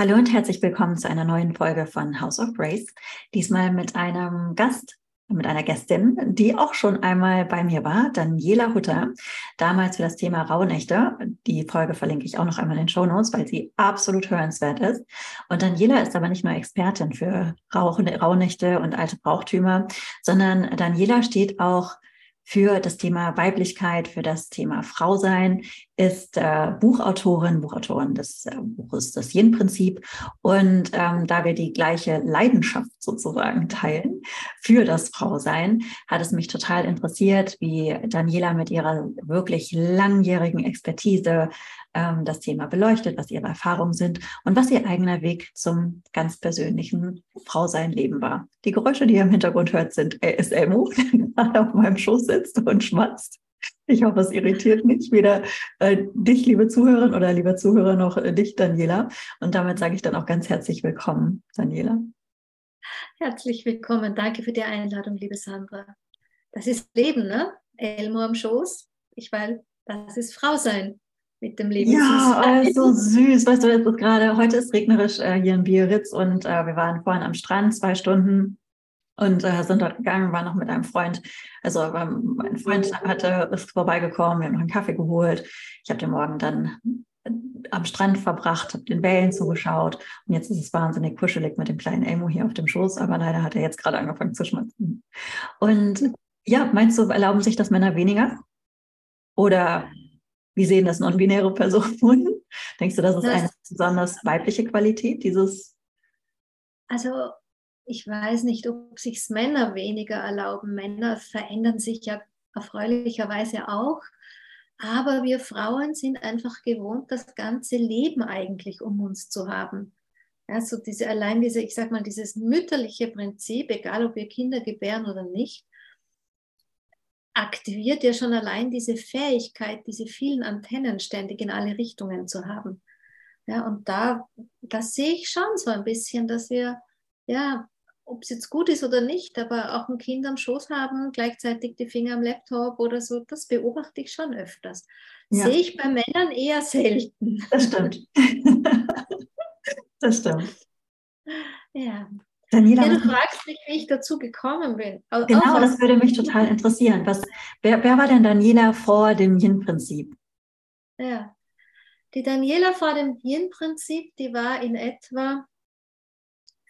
Hallo und herzlich willkommen zu einer neuen Folge von House of Grace. Diesmal mit einem Gast, mit einer Gästin, die auch schon einmal bei mir war, Daniela Hutter, damals für das Thema Rauhnächte. Die Folge verlinke ich auch noch einmal in den Show Notes, weil sie absolut hörenswert ist. Und Daniela ist aber nicht nur Expertin für Rauhnächte und alte Brauchtümer, sondern Daniela steht auch für das Thema Weiblichkeit, für das Thema Frausein, ist äh, Buchautorin, Buchautorin des äh, Buches Das Yin-Prinzip. Und ähm, da wir die gleiche Leidenschaft sozusagen teilen für das Frausein, hat es mich total interessiert, wie Daniela mit ihrer wirklich langjährigen Expertise ähm, das Thema beleuchtet, was ihre Erfahrungen sind und was ihr eigener Weg zum ganz persönlichen Frausein-Leben war. Die Geräusche, die ihr im Hintergrund hört, sind äh, der gerade auf meinem Schoß sitzt und schmatzt. Ich hoffe, es irritiert nicht weder äh, dich, liebe Zuhörerin oder lieber Zuhörer, noch äh, dich, Daniela. Und damit sage ich dann auch ganz herzlich willkommen, Daniela. Herzlich willkommen. Danke für die Einladung, liebe Sandra. Das ist Leben, ne? Elmo am Schoß. Ich weil das ist Frau sein mit dem Leben. Ja, oh, so süß. Weißt du, es ist gerade, heute ist regnerisch äh, hier in Biarritz und äh, wir waren vorhin am Strand, zwei Stunden und äh, sind dort gegangen, waren noch mit einem Freund. Also ähm, mein Freund hatte, ist vorbeigekommen, wir haben noch einen Kaffee geholt. Ich habe den Morgen dann äh, am Strand verbracht, habe den Wellen zugeschaut und jetzt ist es wahnsinnig kuschelig mit dem kleinen Elmo hier auf dem Schoß, aber leider hat er jetzt gerade angefangen zu schmatzen. Und ja, meinst du, erlauben sich das Männer weniger? Oder wie sehen das non-binäre Personen? Denkst du, das ist eine besonders weibliche Qualität, dieses? Also, ich weiß nicht, ob sich Männer weniger erlauben. Männer verändern sich ja erfreulicherweise auch. Aber wir Frauen sind einfach gewohnt, das ganze Leben eigentlich um uns zu haben. Also diese, allein diese, ich sag mal, dieses mütterliche Prinzip, egal ob wir Kinder gebären oder nicht, aktiviert ja schon allein diese Fähigkeit, diese vielen Antennen ständig in alle Richtungen zu haben. Ja, und da, das sehe ich schon so ein bisschen, dass wir, ja, ob es jetzt gut ist oder nicht, aber auch ein Kind am Schoß haben, gleichzeitig die Finger am Laptop oder so, das beobachte ich schon öfters. Ja. Sehe ich bei Männern eher selten. Das stimmt. das stimmt. Ja. Daniela, ja, du fragst mich, wie ich dazu gekommen bin. Genau, oh, das würde mich total interessieren. Was, wer, wer war denn Daniela vor dem Yin-Prinzip? Ja, die Daniela vor dem Yin-Prinzip, die war in etwa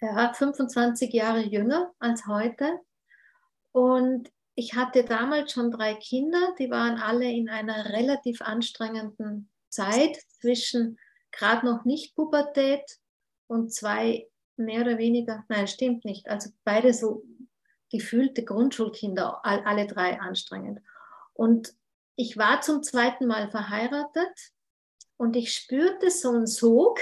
ja, 25 Jahre jünger als heute. Und ich hatte damals schon drei Kinder, die waren alle in einer relativ anstrengenden Zeit zwischen gerade noch nicht Pubertät und zwei mehr oder weniger, nein, stimmt nicht. Also beide so gefühlte Grundschulkinder, all, alle drei anstrengend. Und ich war zum zweiten Mal verheiratet und ich spürte so einen Sog,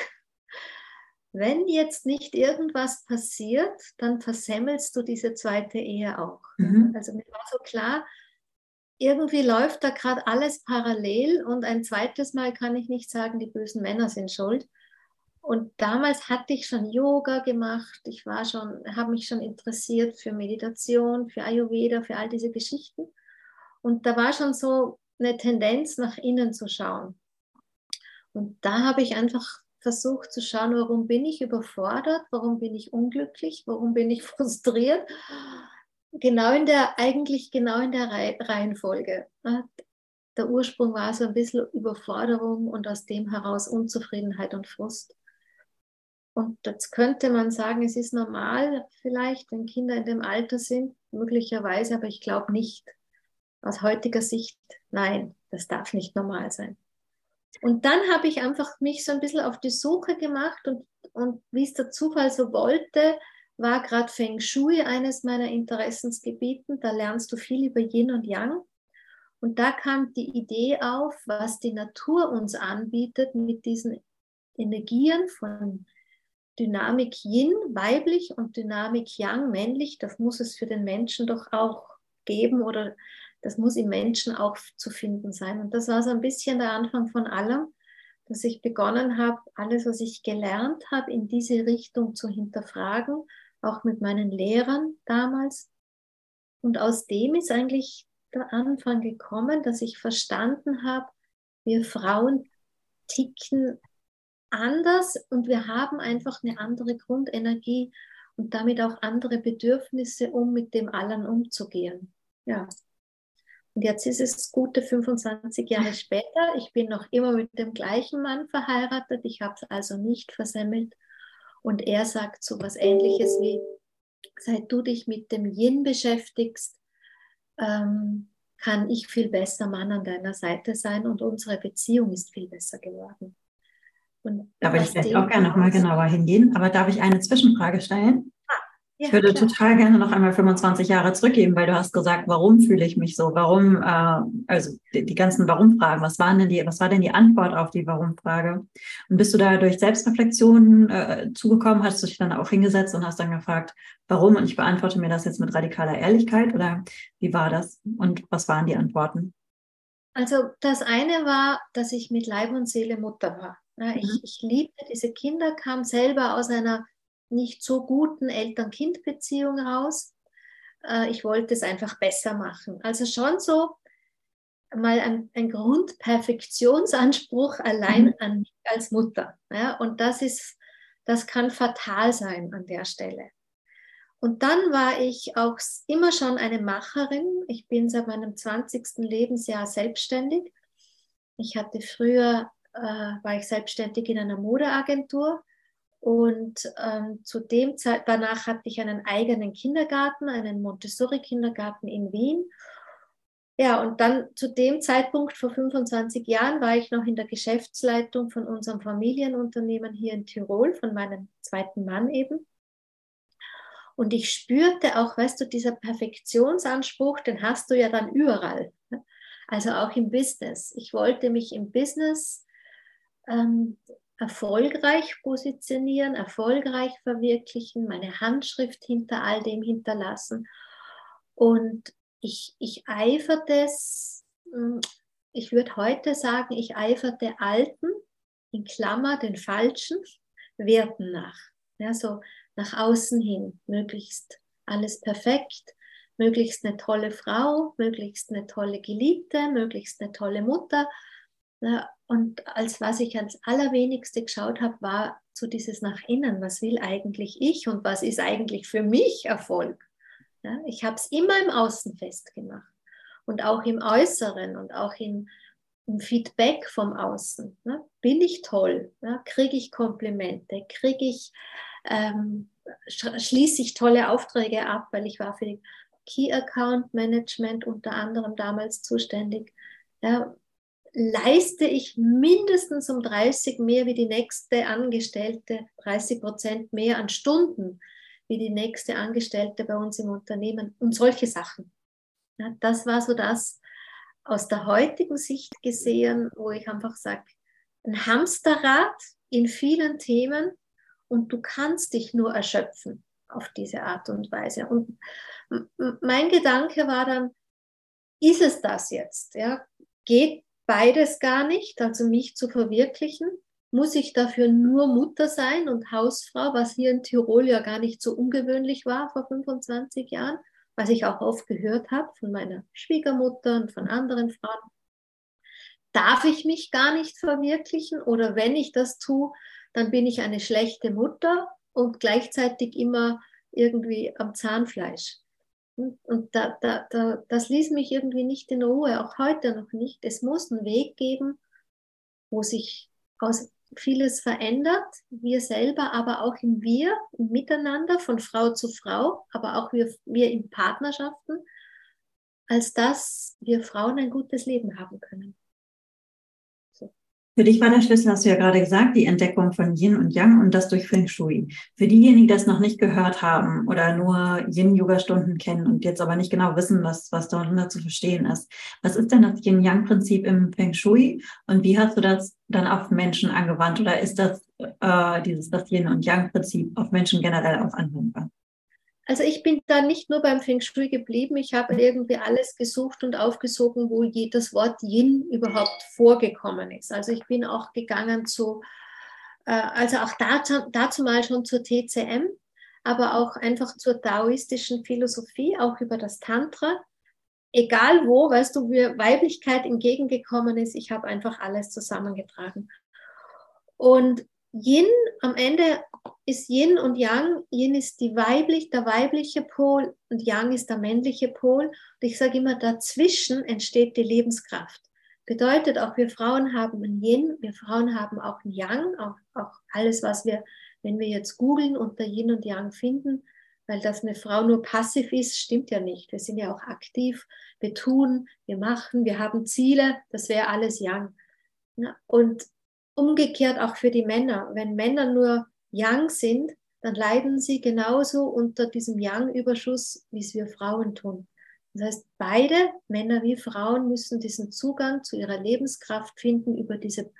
wenn jetzt nicht irgendwas passiert, dann versemmelst du diese zweite Ehe auch. Mhm. Also mir war so klar, irgendwie läuft da gerade alles parallel und ein zweites Mal kann ich nicht sagen, die bösen Männer sind schuld. Und damals hatte ich schon Yoga gemacht, ich war schon, habe mich schon interessiert für Meditation, für Ayurveda, für all diese Geschichten. Und da war schon so eine Tendenz, nach innen zu schauen. Und da habe ich einfach versucht zu schauen, warum bin ich überfordert, warum bin ich unglücklich, warum bin ich frustriert. Genau in der, eigentlich genau in der Reihenfolge. Der Ursprung war so ein bisschen Überforderung und aus dem heraus Unzufriedenheit und Frust. Und jetzt könnte man sagen, es ist normal vielleicht, wenn Kinder in dem Alter sind, möglicherweise, aber ich glaube nicht. Aus heutiger Sicht, nein, das darf nicht normal sein. Und dann habe ich einfach mich so ein bisschen auf die Suche gemacht und, und wie es der Zufall so wollte, war gerade Feng Shui eines meiner Interessensgebieten. Da lernst du viel über Yin und Yang. Und da kam die Idee auf, was die Natur uns anbietet mit diesen Energien von Dynamik Yin, weiblich, und Dynamik Yang, männlich, das muss es für den Menschen doch auch geben oder das muss im Menschen auch zu finden sein. Und das war so ein bisschen der Anfang von allem, dass ich begonnen habe, alles, was ich gelernt habe, in diese Richtung zu hinterfragen, auch mit meinen Lehrern damals. Und aus dem ist eigentlich der Anfang gekommen, dass ich verstanden habe, wir Frauen ticken anders und wir haben einfach eine andere Grundenergie und damit auch andere Bedürfnisse, um mit dem allen umzugehen. Ja. Und jetzt ist es gute 25 Jahre später. Ich bin noch immer mit dem gleichen Mann verheiratet. Ich habe es also nicht versemmelt. Und er sagt so was Ähnliches wie, seit du dich mit dem Yin beschäftigst, ähm, kann ich viel besser Mann an deiner Seite sein und unsere Beziehung ist viel besser geworden. Und da würde ich vielleicht auch gerne nochmal genauer hingehen, aber darf ich eine Zwischenfrage stellen? Ja, ich würde klar. total gerne noch einmal 25 Jahre zurückgeben, weil du hast gesagt, warum fühle ich mich so? Warum, äh, also die, die ganzen Warum-Fragen, was waren denn die, was war denn die Antwort auf die Warum-Frage? Und bist du da durch Selbstreflexion äh, zugekommen? Hast du dich dann auch hingesetzt und hast dann gefragt, warum? Und ich beantworte mir das jetzt mit radikaler Ehrlichkeit oder wie war das? Und was waren die Antworten? Also das eine war, dass ich mit Leib und Seele Mutter war. Ich, mhm. ich liebte diese Kinder, kam selber aus einer nicht so guten Eltern-Kind-Beziehung raus. Äh, ich wollte es einfach besser machen. Also schon so mal ein, ein Grundperfektionsanspruch allein mhm. an mich als Mutter. Ja, und das ist, das kann fatal sein an der Stelle. Und dann war ich auch immer schon eine Macherin. Ich bin seit meinem 20. Lebensjahr selbstständig. Ich hatte früher, äh, war ich selbstständig in einer Modeagentur und ähm, zu dem Zeit, danach hatte ich einen eigenen Kindergarten, einen Montessori-Kindergarten in Wien. Ja, und dann zu dem Zeitpunkt vor 25 Jahren war ich noch in der Geschäftsleitung von unserem Familienunternehmen hier in Tirol, von meinem zweiten Mann eben. Und ich spürte auch, weißt du, dieser Perfektionsanspruch, den hast du ja dann überall. Also auch im Business. Ich wollte mich im Business ähm, erfolgreich positionieren, erfolgreich verwirklichen, meine Handschrift hinter all dem hinterlassen. Und ich, ich eiferte hm, ich würde heute sagen, ich eiferte alten, in Klammer den falschen Werten nach. Ja, so nach außen hin, möglichst alles perfekt, möglichst eine tolle Frau, möglichst eine tolle Geliebte, möglichst eine tolle Mutter. Ja, und als was ich als allerwenigste geschaut habe, war so dieses nach innen, was will eigentlich ich und was ist eigentlich für mich Erfolg. Ja, ich habe es immer im Außen festgemacht und auch im Äußeren und auch in, im Feedback vom Außen. Ne? Bin ich toll? Ja? Kriege ich Komplimente? Kriege ich, ähm, schließe ich tolle Aufträge ab, weil ich war für Key Account Management unter anderem damals zuständig. Ja, leiste ich mindestens um 30 mehr wie die nächste Angestellte, 30 Prozent mehr an Stunden wie die nächste Angestellte bei uns im Unternehmen und solche Sachen. Ja, das war so das aus der heutigen Sicht gesehen, wo ich einfach sage, ein Hamsterrad in vielen Themen und du kannst dich nur erschöpfen auf diese Art und Weise. Und mein Gedanke war dann, ist es das jetzt? Ja? Geht beides gar nicht, also mich zu verwirklichen. Muss ich dafür nur Mutter sein und Hausfrau, was hier in Tirol ja gar nicht so ungewöhnlich war vor 25 Jahren, was ich auch oft gehört habe von meiner Schwiegermutter und von anderen Frauen. Darf ich mich gar nicht verwirklichen oder wenn ich das tue, dann bin ich eine schlechte Mutter und gleichzeitig immer irgendwie am Zahnfleisch. Und da, da, da, das ließ mich irgendwie nicht in Ruhe, auch heute noch nicht. Es muss einen Weg geben, wo sich aus vieles verändert, wir selber, aber auch im Wir, im Miteinander, von Frau zu Frau, aber auch wir, wir in Partnerschaften, als dass wir Frauen ein gutes Leben haben können. Für dich war der Schlüssel, hast du ja gerade gesagt, die Entdeckung von Yin und Yang und das durch Feng Shui. Für diejenigen, die das noch nicht gehört haben oder nur Yin-Yoga-Stunden kennen und jetzt aber nicht genau wissen, was, was darunter zu verstehen ist. Was ist denn das Yin-Yang-Prinzip im Feng Shui und wie hast du das dann auf Menschen angewandt oder ist das äh, dieses das Yin- und Yang-Prinzip auf Menschen generell auch anwendbar? Also ich bin da nicht nur beim Feng Shui geblieben, ich habe irgendwie alles gesucht und aufgesogen, wo jedes Wort Yin überhaupt vorgekommen ist. Also ich bin auch gegangen zu, äh, also auch dazu, dazu mal schon zur TCM, aber auch einfach zur taoistischen Philosophie, auch über das Tantra. Egal wo, weißt du, mir Weiblichkeit entgegengekommen ist, ich habe einfach alles zusammengetragen. Und Yin am Ende ist Yin und Yang. Yin ist die weiblich, der weibliche Pol und Yang ist der männliche Pol. Und ich sage immer, dazwischen entsteht die Lebenskraft. Bedeutet auch, wir Frauen haben ein Yin, wir Frauen haben auch ein Yang, auch, auch alles, was wir, wenn wir jetzt googeln, unter Yin und Yang finden, weil dass eine Frau nur passiv ist, stimmt ja nicht. Wir sind ja auch aktiv, wir tun, wir machen, wir haben Ziele, das wäre alles Yang. Und umgekehrt auch für die Männer. Wenn Männer nur Yang sind, dann leiden sie genauso unter diesem Yang-Überschuss, wie es wir Frauen tun. Das heißt, beide, Männer wie Frauen, müssen diesen Zugang zu ihrer Lebenskraft finden über diese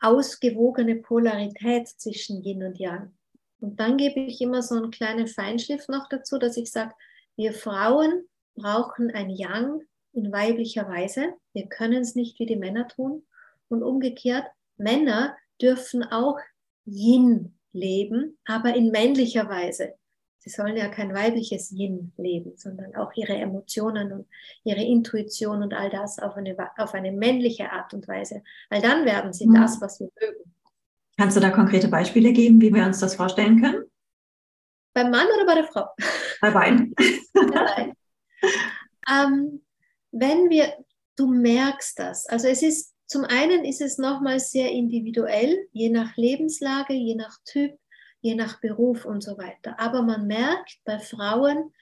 ausgewogene Polarität zwischen Yin und Yang. Und dann gebe ich immer so einen kleinen Feinschliff noch dazu, dass ich sage, wir Frauen brauchen ein Yang in weiblicher Weise. Wir können es nicht wie die Männer tun. Und umgekehrt, Männer dürfen auch Yin leben, aber in männlicher Weise. Sie sollen ja kein weibliches Yin leben, sondern auch ihre Emotionen und ihre Intuition und all das auf eine, auf eine männliche Art und Weise. Weil dann werden sie mhm. das, was wir mögen. Kannst du da konkrete Beispiele geben, wie wir uns das vorstellen können? Beim Mann oder bei der Frau? Bei beiden. ähm, wenn wir, du merkst das. Also es ist zum einen ist es nochmal sehr individuell, je nach Lebenslage, je nach Typ, je nach Beruf und so weiter. Aber man merkt bei Frauen,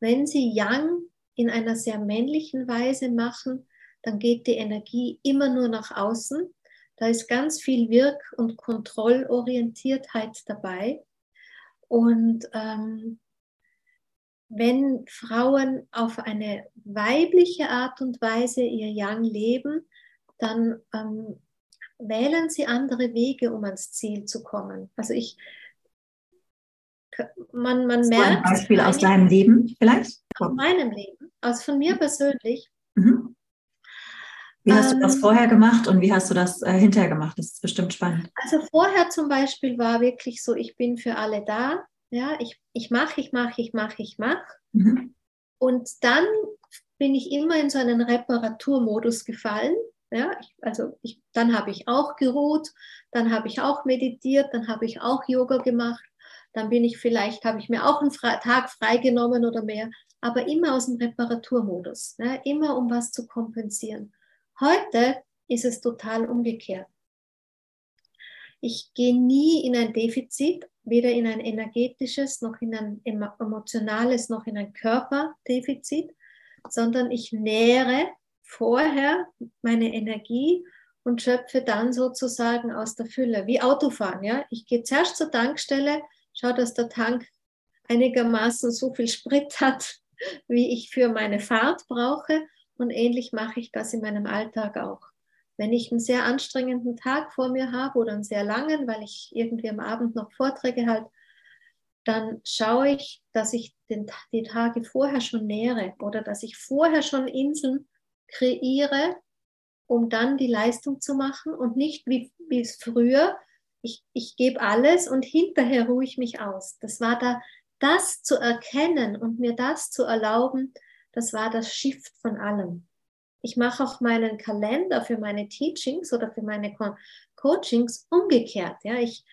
wenn sie Yang in einer sehr männlichen Weise machen, dann geht die Energie immer nur nach außen. Da ist ganz viel Wirk- und Kontrollorientiertheit dabei. Und ähm, wenn Frauen auf eine weibliche Art und Weise ihr Yang leben, dann ähm, wählen sie andere Wege, um ans Ziel zu kommen. Also ich, man, man merkt. Ein Beispiel aus deinem Leben vielleicht? Aus meinem Leben, also von mir persönlich. Mhm. Wie hast du das ähm, vorher gemacht und wie hast du das äh, hinterher gemacht? Das ist bestimmt spannend. Also vorher zum Beispiel war wirklich so, ich bin für alle da. Ja, ich, ich mache, ich mache, ich mache, ich mache. Mhm. Und dann bin ich immer in so einen Reparaturmodus gefallen. Ja, ich, also ich, dann habe ich auch geruht, dann habe ich auch meditiert, dann habe ich auch Yoga gemacht, dann bin ich vielleicht, habe ich mir auch einen Fre Tag freigenommen oder mehr, aber immer aus dem Reparaturmodus, ja, immer um was zu kompensieren. Heute ist es total umgekehrt. Ich gehe nie in ein Defizit, weder in ein energetisches, noch in ein emotionales, noch in ein Körperdefizit, sondern ich nähere vorher meine Energie und schöpfe dann sozusagen aus der Fülle, wie Autofahren. Ja? Ich gehe zuerst zur Tankstelle, schaue, dass der Tank einigermaßen so viel Sprit hat, wie ich für meine Fahrt brauche. Und ähnlich mache ich das in meinem Alltag auch. Wenn ich einen sehr anstrengenden Tag vor mir habe oder einen sehr langen, weil ich irgendwie am Abend noch Vorträge halte, dann schaue ich, dass ich den, die Tage vorher schon nähere oder dass ich vorher schon Inseln kreiere, um dann die Leistung zu machen und nicht wie, es früher, ich, ich gebe alles und hinterher ruhe ich mich aus. Das war da, das zu erkennen und mir das zu erlauben, das war das Shift von allem. Ich mache auch meinen Kalender für meine Teachings oder für meine Co Coachings umgekehrt. Ja, ich,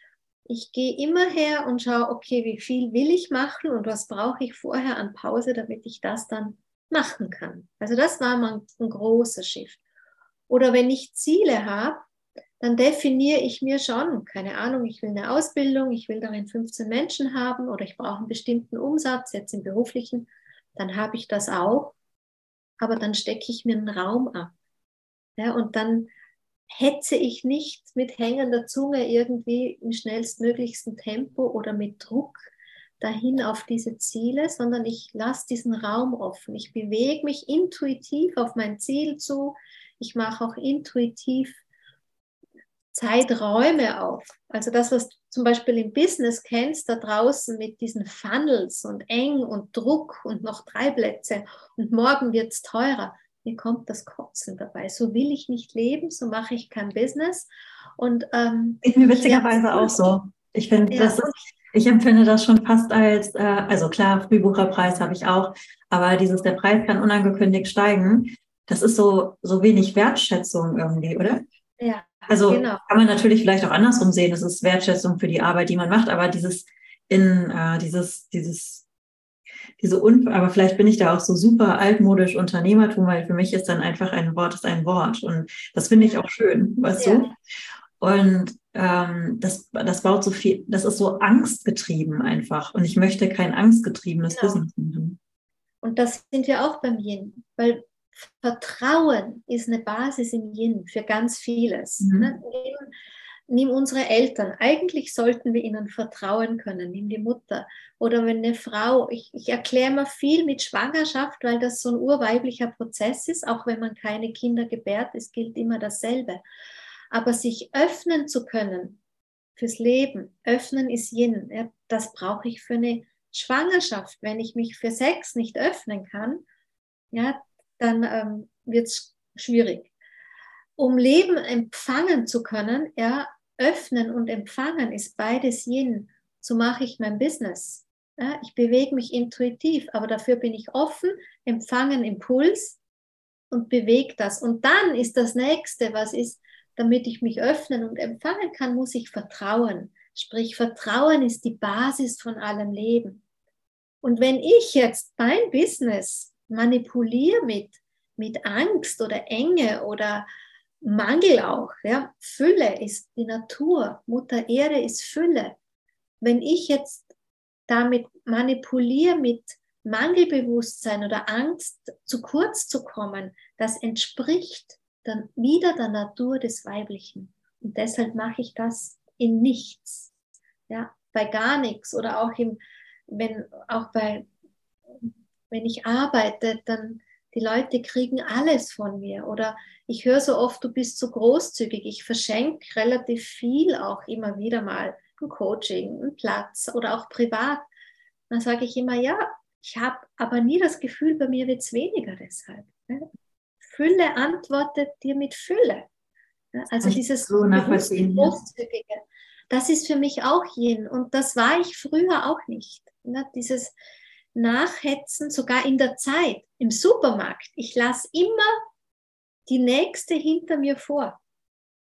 ich gehe immer her und schaue, okay, wie viel will ich machen und was brauche ich vorher an Pause, damit ich das dann machen kann. Also das war mal ein großer Shift. Oder wenn ich Ziele habe, dann definiere ich mir schon, keine Ahnung, ich will eine Ausbildung, ich will darin 15 Menschen haben oder ich brauche einen bestimmten Umsatz, jetzt im beruflichen, dann habe ich das auch, aber dann stecke ich mir einen Raum ab. Ja, und dann hetze ich nicht mit hängender Zunge irgendwie im schnellstmöglichsten Tempo oder mit Druck dahin auf diese Ziele, sondern ich lasse diesen Raum offen. Ich bewege mich intuitiv auf mein Ziel zu. Ich mache auch intuitiv Zeiträume auf. Also das, was du zum Beispiel im Business kennst, da draußen mit diesen Funnels und eng und Druck und noch drei Plätze und morgen wird es teurer. Mir kommt das Kotzen dabei. So will ich nicht leben, so mache ich kein Business. Und ähm, ist mir witzigerweise auch so. Ich finde, ja, das ist ich empfinde das schon fast als, äh, also klar, Frühbucherpreis habe ich auch, aber dieses, der Preis kann unangekündigt steigen, das ist so, so wenig Wertschätzung irgendwie, oder? Ja, Also genau. kann man natürlich vielleicht auch andersrum sehen, es ist Wertschätzung für die Arbeit, die man macht, aber dieses in äh, dieses, dieses, diese Un aber vielleicht bin ich da auch so super altmodisch Unternehmertum, weil für mich ist dann einfach ein Wort ist ein Wort. Und das finde ich auch schön, weißt ja. du? Und ähm, das, das baut so viel, das ist so angstgetrieben einfach. Und ich möchte kein angstgetriebenes genau. Business machen. Und das sind wir auch beim Yin, weil Vertrauen ist eine Basis im Yin für ganz vieles. Mhm. Ne? Nimm, nimm, unsere Eltern. Eigentlich sollten wir ihnen vertrauen können. Nimm die Mutter. Oder wenn eine Frau, ich, ich erkläre mal viel mit Schwangerschaft, weil das so ein urweiblicher Prozess ist, auch wenn man keine Kinder gebärt, es gilt immer dasselbe. Aber sich öffnen zu können fürs Leben, öffnen ist Yin. Ja, das brauche ich für eine Schwangerschaft. Wenn ich mich für Sex nicht öffnen kann, ja, dann ähm, wird es schwierig. Um Leben empfangen zu können, ja, öffnen und empfangen ist beides Yin. So mache ich mein Business. Ja, ich bewege mich intuitiv, aber dafür bin ich offen, empfangen Impuls und bewege das. Und dann ist das nächste, was ist, damit ich mich öffnen und empfangen kann, muss ich vertrauen. Sprich, Vertrauen ist die Basis von allem Leben. Und wenn ich jetzt mein Business manipuliere mit, mit Angst oder Enge oder Mangel auch, ja, Fülle ist die Natur, Mutter Erde ist Fülle. Wenn ich jetzt damit manipuliere mit Mangelbewusstsein oder Angst, zu kurz zu kommen, das entspricht dann wieder der Natur des Weiblichen. Und deshalb mache ich das in nichts, ja, bei gar nichts oder auch im, wenn, auch bei wenn ich arbeite, dann die Leute kriegen alles von mir. Oder ich höre so oft, du bist so großzügig. Ich verschenke relativ viel auch immer wieder mal ein Coaching, einen Platz oder auch privat. Dann sage ich immer, ja, ich habe aber nie das Gefühl, bei mir wird es weniger deshalb. Fülle antwortet dir mit Fülle. Also dieses so großzügige, das ist für mich auch Yin und das war ich früher auch nicht. Dieses nachhetzen, sogar in der Zeit, im Supermarkt. Ich lasse immer die nächste hinter mir vor.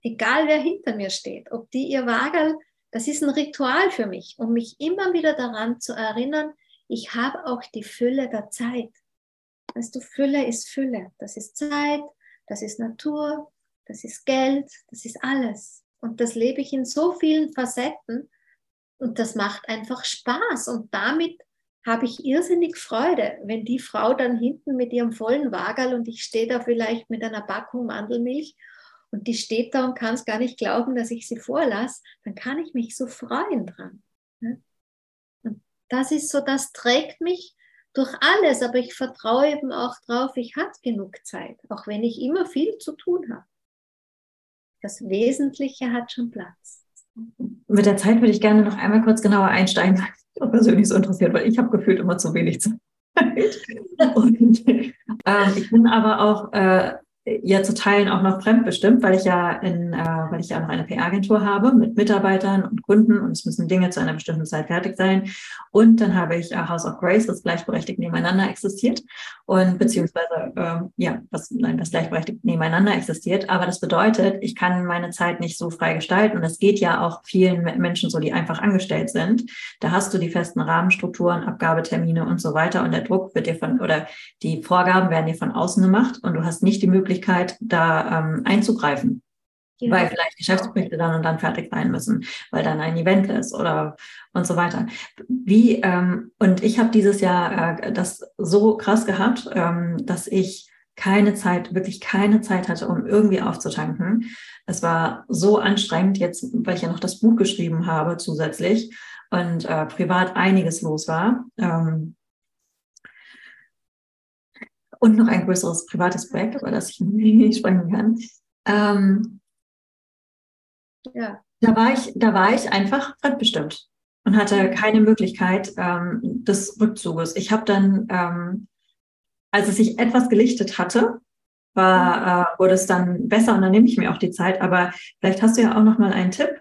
Egal wer hinter mir steht, ob die ihr Wagel, das ist ein Ritual für mich, um mich immer wieder daran zu erinnern, ich habe auch die Fülle der Zeit. Weißt du, Fülle ist Fülle. Das ist Zeit, das ist Natur, das ist Geld, das ist alles. Und das lebe ich in so vielen Facetten und das macht einfach Spaß. Und damit habe ich irrsinnig Freude, wenn die Frau dann hinten mit ihrem vollen Wagerl und ich stehe da vielleicht mit einer Packung Mandelmilch und die steht da und kann es gar nicht glauben, dass ich sie vorlasse, dann kann ich mich so freuen dran. Ne? Und das ist so, das trägt mich durch alles, aber ich vertraue eben auch drauf, ich habe genug Zeit, auch wenn ich immer viel zu tun habe. Das Wesentliche hat schon Platz. Mit der Zeit würde ich gerne noch einmal kurz genauer einsteigen, was persönlich so interessiert, weil ich habe gefühlt immer zu wenig Zeit. Und, äh, ich bin aber auch äh, ja zu Teilen auch noch fremdbestimmt, weil ich ja in, äh, weil ich ja noch eine PR-Agentur habe mit Mitarbeitern und Kunden und es müssen Dinge zu einer bestimmten Zeit fertig sein. Und dann habe ich äh, House of Grace, das gleichberechtigt nebeneinander existiert und beziehungsweise äh, ja, was nein, das gleichberechtigt nebeneinander existiert. Aber das bedeutet, ich kann meine Zeit nicht so frei gestalten und es geht ja auch vielen Menschen so, die einfach angestellt sind. Da hast du die festen Rahmenstrukturen, Abgabetermine und so weiter und der Druck wird dir von oder die Vorgaben werden dir von außen gemacht und du hast nicht die Möglichkeit Möglichkeit, da ähm, einzugreifen. Ja. Weil vielleicht Geschäftsberichte dann und dann fertig sein müssen, weil dann ein Event ist oder und so weiter. Wie, ähm, und ich habe dieses Jahr äh, das so krass gehabt, ähm, dass ich keine Zeit, wirklich keine Zeit hatte, um irgendwie aufzutanken. Es war so anstrengend jetzt, weil ich ja noch das Buch geschrieben habe zusätzlich und äh, privat einiges los war. Ähm, und noch ein größeres privates Projekt, über das ich nicht sprechen kann. Ähm, ja. Da war ich, da war ich einfach fremdbestimmt und hatte mhm. keine Möglichkeit ähm, des Rückzuges. Ich habe dann, ähm, als es sich etwas gelichtet hatte, war, mhm. äh, wurde es dann besser und dann nehme ich mir auch die Zeit. Aber vielleicht hast du ja auch noch mal einen Tipp,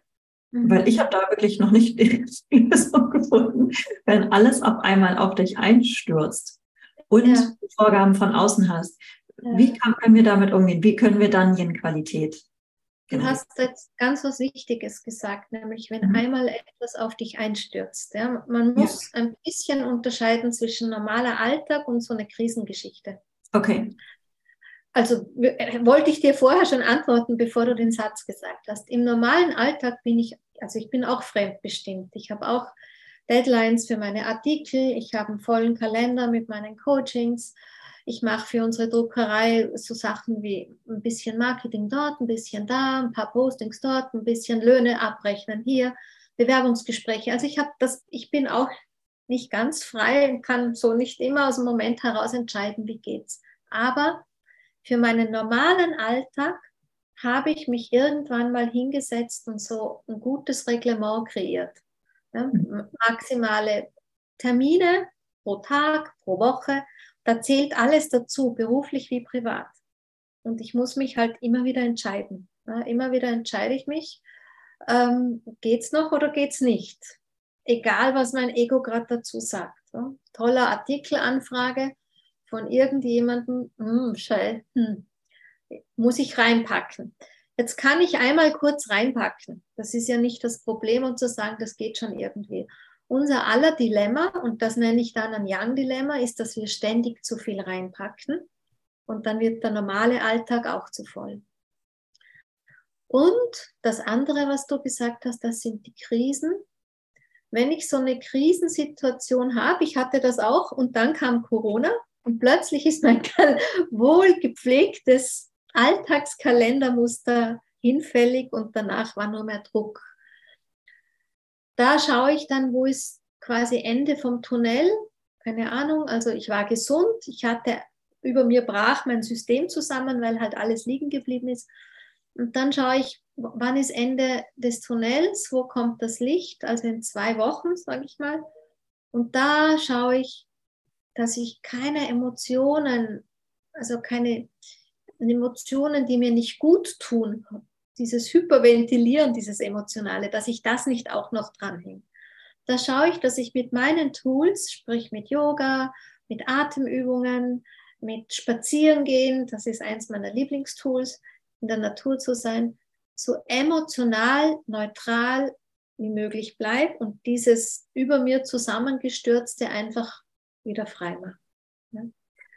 mhm. weil ich habe da wirklich noch nicht die Lösung gefunden, wenn alles auf einmal auf dich einstürzt und ja. Vorgaben von außen hast. Ja. Wie kann, können wir damit umgehen? Wie können wir dann Yin-Qualität Du hast jetzt ganz was Wichtiges gesagt, nämlich wenn mhm. einmal etwas auf dich einstürzt. Ja, man muss ja. ein bisschen unterscheiden zwischen normaler Alltag und so einer Krisengeschichte. Okay. Also äh, wollte ich dir vorher schon antworten, bevor du den Satz gesagt hast. Im normalen Alltag bin ich, also ich bin auch fremdbestimmt. Ich habe auch Deadlines für meine Artikel, ich habe einen vollen Kalender mit meinen Coachings ich mache für unsere Druckerei so Sachen wie ein bisschen Marketing dort, ein bisschen da, ein paar Postings dort, ein bisschen Löhne abrechnen hier, Bewerbungsgespräche. Also ich habe das, ich bin auch nicht ganz frei und kann so nicht immer aus dem Moment heraus entscheiden, wie geht's. Aber für meinen normalen Alltag habe ich mich irgendwann mal hingesetzt und so ein gutes Reglement kreiert. Ja, mhm. maximale Termine pro Tag, pro Woche da zählt alles dazu, beruflich wie privat. Und ich muss mich halt immer wieder entscheiden. Ja, immer wieder entscheide ich mich, ähm, geht's noch oder geht's nicht? Egal, was mein Ego gerade dazu sagt. Ja. Toller Artikelanfrage von irgendjemandem, hm, hm, muss ich reinpacken. Jetzt kann ich einmal kurz reinpacken. Das ist ja nicht das Problem, um zu sagen, das geht schon irgendwie. Unser aller Dilemma, und das nenne ich dann ein Young-Dilemma, ist, dass wir ständig zu viel reinpacken und dann wird der normale Alltag auch zu voll. Und das andere, was du gesagt hast, das sind die Krisen. Wenn ich so eine Krisensituation habe, ich hatte das auch und dann kam Corona und plötzlich ist mein wohlgepflegtes Alltagskalendermuster hinfällig und danach war nur mehr Druck da schaue ich dann, wo ist quasi Ende vom Tunnel. Keine Ahnung, also ich war gesund, ich hatte über mir brach mein System zusammen, weil halt alles liegen geblieben ist. Und dann schaue ich, wann ist Ende des Tunnels, wo kommt das Licht, also in zwei Wochen, sage ich mal. Und da schaue ich, dass ich keine Emotionen, also keine Emotionen, die mir nicht gut tun, dieses Hyperventilieren, dieses Emotionale, dass ich das nicht auch noch dranhänge. Da schaue ich, dass ich mit meinen Tools, sprich mit Yoga, mit Atemübungen, mit Spazierengehen, das ist eins meiner Lieblingstools, in der Natur zu sein, so emotional neutral wie möglich bleibe und dieses über mir zusammengestürzte einfach wieder frei mache. Ja.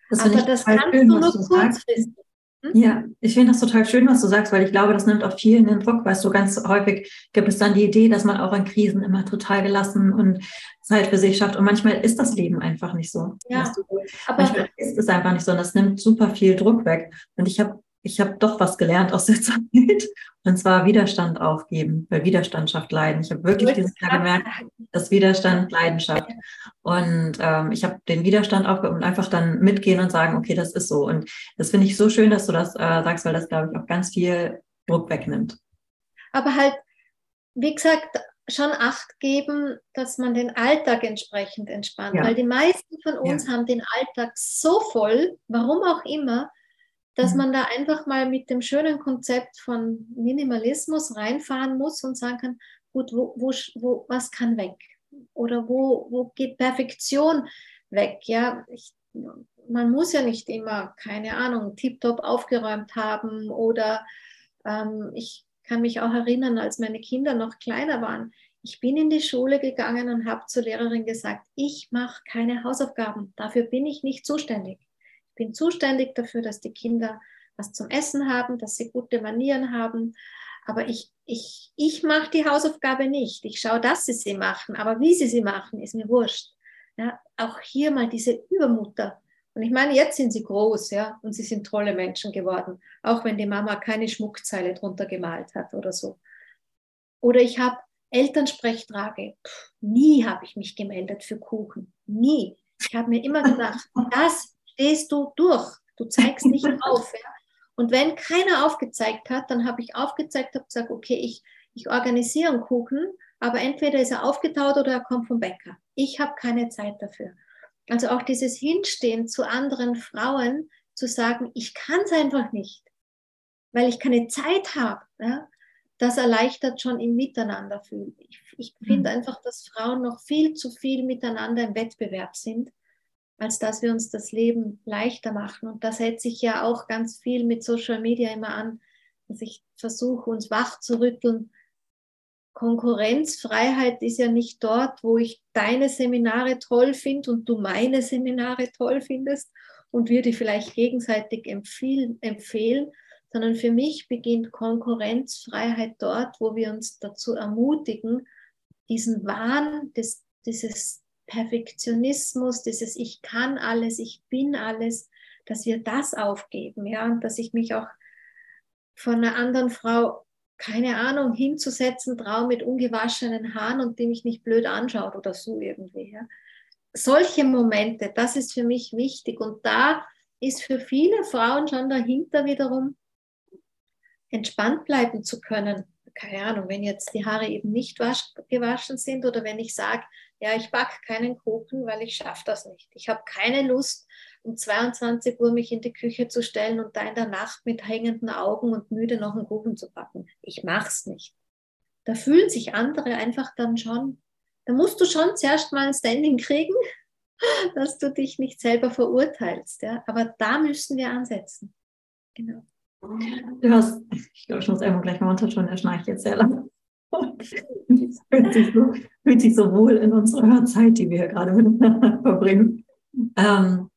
Das Aber das kannst du nur kurzfristig. Hm? Ja, ich finde das total schön, was du sagst, weil ich glaube, das nimmt auch vielen den Druck. Weißt du, ganz häufig gibt es dann die Idee, dass man auch in Krisen immer total gelassen und Zeit für sich schafft. Und manchmal ist das Leben einfach nicht so. Ja, weißt du? aber manchmal ist es einfach nicht so. Und das nimmt super viel Druck weg. Und ich habe ich habe doch was gelernt aus der Zeit. Und zwar Widerstand aufgeben, weil Widerstand schafft Leiden. Ich habe wirklich dieses Jahr gemerkt, dass Widerstand Leidenschaft. Und ähm, ich habe den Widerstand aufgegeben und einfach dann mitgehen und sagen, okay, das ist so. Und das finde ich so schön, dass du das äh, sagst, weil das, glaube ich, auch ganz viel Druck wegnimmt. Aber halt, wie gesagt, schon Acht geben, dass man den Alltag entsprechend entspannt. Ja. Weil die meisten von uns ja. haben den Alltag so voll, warum auch immer, dass mhm. man da einfach mal mit dem schönen Konzept von Minimalismus reinfahren muss und sagen kann, gut, wo, wo, wo, was kann weg? Oder wo, wo geht Perfektion weg? Ja, ich, man muss ja nicht immer, keine Ahnung, tiptop aufgeräumt haben oder ähm, ich kann mich auch erinnern, als meine Kinder noch kleiner waren. Ich bin in die Schule gegangen und habe zur Lehrerin gesagt, ich mache keine Hausaufgaben, dafür bin ich nicht zuständig bin zuständig dafür, dass die Kinder was zum Essen haben, dass sie gute Manieren haben. Aber ich, ich, ich mache die Hausaufgabe nicht. Ich schaue, dass sie sie machen. Aber wie sie sie machen, ist mir wurscht. Ja, auch hier mal diese Übermutter. Und ich meine, jetzt sind sie groß, ja, und sie sind tolle Menschen geworden. Auch wenn die Mama keine Schmuckzeile drunter gemalt hat oder so. Oder ich habe Elternsprechtrage. Puh, nie habe ich mich gemeldet für Kuchen. Nie. Ich habe mir immer gedacht, das stehst du durch. Du zeigst nicht auf. Ja? Und wenn keiner aufgezeigt hat, dann habe ich aufgezeigt, habe gesagt, okay, ich, ich organisiere einen Kuchen, aber entweder ist er aufgetaut oder er kommt vom Bäcker. Ich habe keine Zeit dafür. Also auch dieses Hinstehen zu anderen Frauen, zu sagen, ich kann es einfach nicht, weil ich keine Zeit habe, ja, das erleichtert schon im Miteinander. Ich, ich finde mhm. einfach, dass Frauen noch viel zu viel miteinander im Wettbewerb sind als dass wir uns das Leben leichter machen. Und da setze ich ja auch ganz viel mit Social Media immer an. dass ich versuche, uns wach zu rütteln. Konkurrenzfreiheit ist ja nicht dort, wo ich deine Seminare toll finde und du meine Seminare toll findest und wir die vielleicht gegenseitig empfehlen, empfehlen, sondern für mich beginnt Konkurrenzfreiheit dort, wo wir uns dazu ermutigen, diesen Wahn des, dieses Perfektionismus, dieses Ich kann alles, ich bin alles, dass wir das aufgeben, ja, und dass ich mich auch von einer anderen Frau, keine Ahnung, hinzusetzen traue mit ungewaschenen Haaren und die mich nicht blöd anschaut oder so irgendwie. Ja. Solche Momente, das ist für mich wichtig und da ist für viele Frauen schon dahinter wiederum entspannt bleiben zu können. Keine Ahnung, wenn jetzt die Haare eben nicht wasch, gewaschen sind oder wenn ich sage, ja, ich backe keinen Kuchen, weil ich schaffe das nicht. Ich habe keine Lust, um 22 Uhr mich in die Küche zu stellen und da in der Nacht mit hängenden Augen und müde noch einen Kuchen zu backen. Ich mache es nicht. Da fühlen sich andere einfach dann schon, da musst du schon zuerst mal ein Standing kriegen, dass du dich nicht selber verurteilst. Ja? Aber da müssen wir ansetzen. Genau. Du hast, ich glaube, ich muss einmal gleich mal untertun, er schnarcht jetzt sehr lang. fühlt, sich so, fühlt sich so wohl in unserer Zeit, die wir hier gerade miteinander verbringen. Ähm,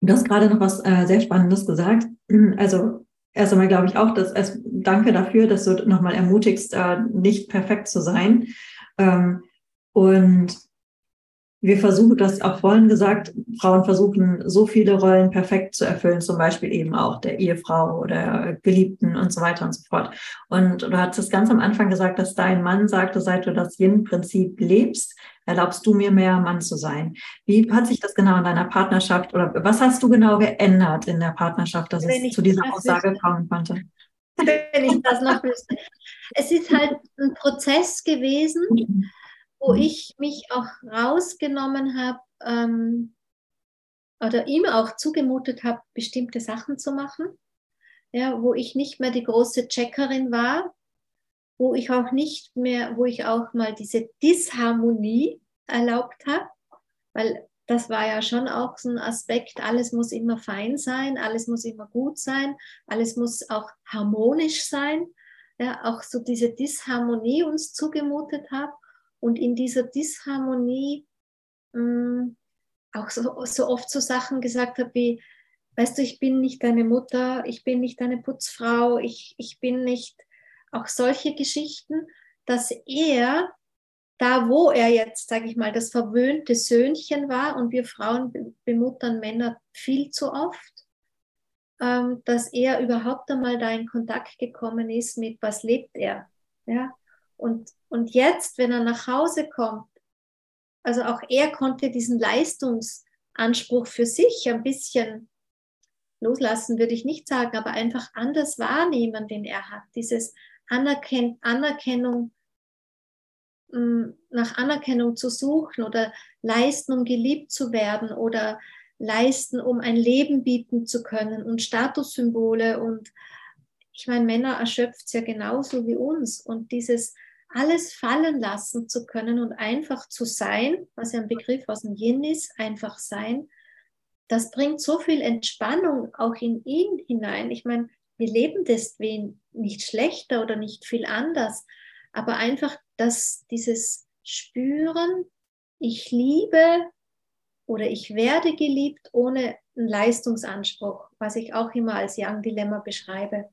du hast gerade noch was äh, sehr Spannendes gesagt. Also erst einmal glaube ich auch, dass es, danke dafür, dass du nochmal ermutigst, äh, nicht perfekt zu sein. Ähm, und wir versuchen, das auch vorhin gesagt, Frauen versuchen, so viele Rollen perfekt zu erfüllen, zum Beispiel eben auch der Ehefrau oder Geliebten und so weiter und so fort. Und du hast es ganz am Anfang gesagt, dass dein Mann sagte, seit du das Yin-Prinzip lebst, erlaubst du mir mehr Mann zu sein. Wie hat sich das genau in deiner Partnerschaft oder was hast du genau geändert in der Partnerschaft, dass Wenn es zu dieser Aussage kommen konnte? Wenn ich das noch wüsste. Es ist halt ein Prozess gewesen. Wo mhm. ich mich auch rausgenommen habe ähm, oder ihm auch zugemutet habe, bestimmte Sachen zu machen, ja, wo ich nicht mehr die große Checkerin war, wo ich auch nicht mehr, wo ich auch mal diese Disharmonie erlaubt habe, weil das war ja schon auch so ein Aspekt, alles muss immer fein sein, alles muss immer gut sein, alles muss auch harmonisch sein. Ja, auch so diese Disharmonie uns zugemutet habe und in dieser Disharmonie mh, mm, auch so, so oft so Sachen gesagt habe wie, weißt du, ich bin nicht deine Mutter, ich bin nicht deine Putzfrau, ich, ich bin nicht, auch solche Geschichten, dass er, da wo er jetzt, sage ich mal, das verwöhnte Söhnchen war und wir Frauen bemuttern Männer viel zu oft, ähm, dass er überhaupt einmal da in Kontakt gekommen ist mit, was lebt er. Ja? Und, und jetzt, wenn er nach Hause kommt, also auch er konnte diesen Leistungsanspruch für sich ein bisschen loslassen, würde ich nicht sagen, aber einfach anders wahrnehmen, den er hat. Dieses Anerken Anerkennung, mm, nach Anerkennung zu suchen oder leisten, um geliebt zu werden oder leisten, um ein Leben bieten zu können und Statussymbole und ich meine, Männer erschöpft es ja genauso wie uns und dieses alles fallen lassen zu können und einfach zu sein, was ja ein Begriff aus dem Yin ist, einfach sein, das bringt so viel Entspannung auch in ihn hinein. Ich meine, wir leben deswegen nicht schlechter oder nicht viel anders, aber einfach, dass dieses Spüren, ich liebe oder ich werde geliebt ohne einen Leistungsanspruch, was ich auch immer als Young-Dilemma beschreibe.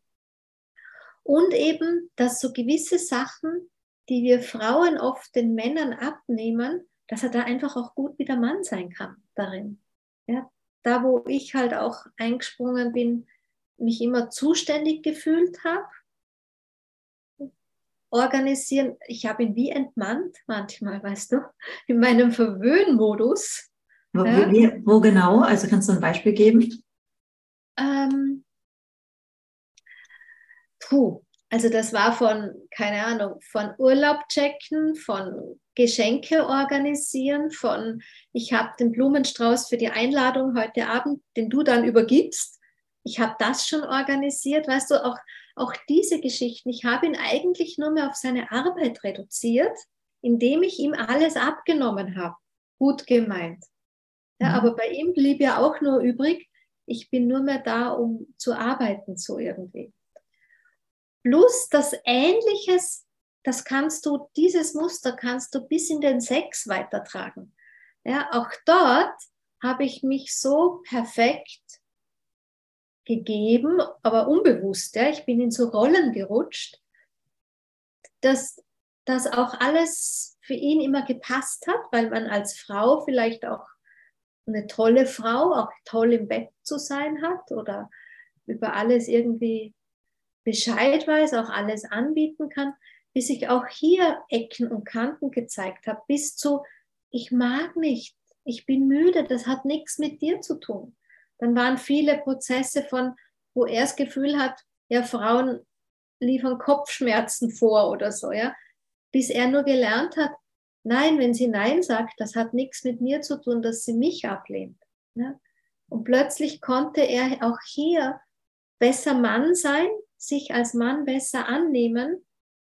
Und eben, dass so gewisse Sachen die wir Frauen oft den Männern abnehmen, dass er da einfach auch gut wie der Mann sein kann darin. Ja, da, wo ich halt auch eingesprungen bin, mich immer zuständig gefühlt habe, organisieren, ich habe ihn wie entmannt manchmal, weißt du, in meinem Verwöhnmodus. Wo, ja. wo genau? Also kannst du ein Beispiel geben? Ähm, puh, also das war von, keine Ahnung, von Urlaub checken, von Geschenke organisieren, von ich habe den Blumenstrauß für die Einladung heute Abend, den du dann übergibst. Ich habe das schon organisiert, weißt du, auch, auch diese Geschichten. Ich habe ihn eigentlich nur mehr auf seine Arbeit reduziert, indem ich ihm alles abgenommen habe. Gut gemeint. Ja, mhm. aber bei ihm blieb ja auch nur übrig, ich bin nur mehr da, um zu arbeiten, so irgendwie. Plus das Ähnliches, das kannst du, dieses Muster kannst du bis in den Sex weitertragen. Ja, auch dort habe ich mich so perfekt gegeben, aber unbewusst. Ja, ich bin in so Rollen gerutscht, dass das auch alles für ihn immer gepasst hat, weil man als Frau vielleicht auch eine tolle Frau, auch toll im Bett zu sein hat oder über alles irgendwie Bescheid weiß, auch alles anbieten kann, bis ich auch hier Ecken und Kanten gezeigt habe, bis zu, ich mag nicht, ich bin müde, das hat nichts mit dir zu tun. Dann waren viele Prozesse von, wo er das Gefühl hat, ja, Frauen liefern Kopfschmerzen vor oder so, ja, bis er nur gelernt hat, nein, wenn sie Nein sagt, das hat nichts mit mir zu tun, dass sie mich ablehnt. Ja? Und plötzlich konnte er auch hier besser Mann sein, sich als Mann besser annehmen.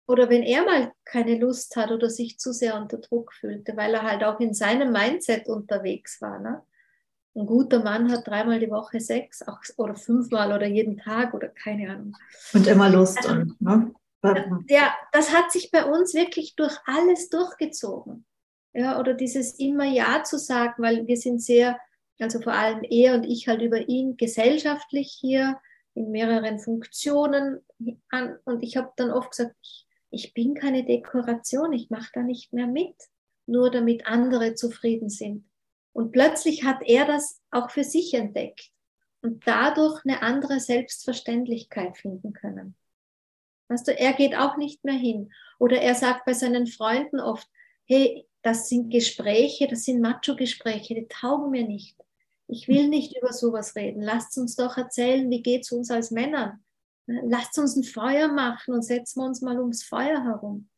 Oder wenn er mal keine Lust hat oder sich zu sehr unter Druck fühlte, weil er halt auch in seinem Mindset unterwegs war. Ne? Ein guter Mann hat dreimal die Woche Sex auch, oder fünfmal oder jeden Tag oder keine Ahnung. Und immer Lust. und, ne? Ja, das hat sich bei uns wirklich durch alles durchgezogen. Ja, oder dieses immer Ja zu sagen, weil wir sind sehr, also vor allem er und ich halt über ihn gesellschaftlich hier in mehreren Funktionen an. Und ich habe dann oft gesagt, ich, ich bin keine Dekoration, ich mache da nicht mehr mit, nur damit andere zufrieden sind. Und plötzlich hat er das auch für sich entdeckt und dadurch eine andere Selbstverständlichkeit finden können. Weißt du, er geht auch nicht mehr hin. Oder er sagt bei seinen Freunden oft, hey, das sind Gespräche, das sind Macho-Gespräche, die taugen mir nicht. Ich will nicht über sowas reden. Lasst uns doch erzählen, wie geht es uns als Männern. Lasst uns ein Feuer machen und setzen wir uns mal ums Feuer herum.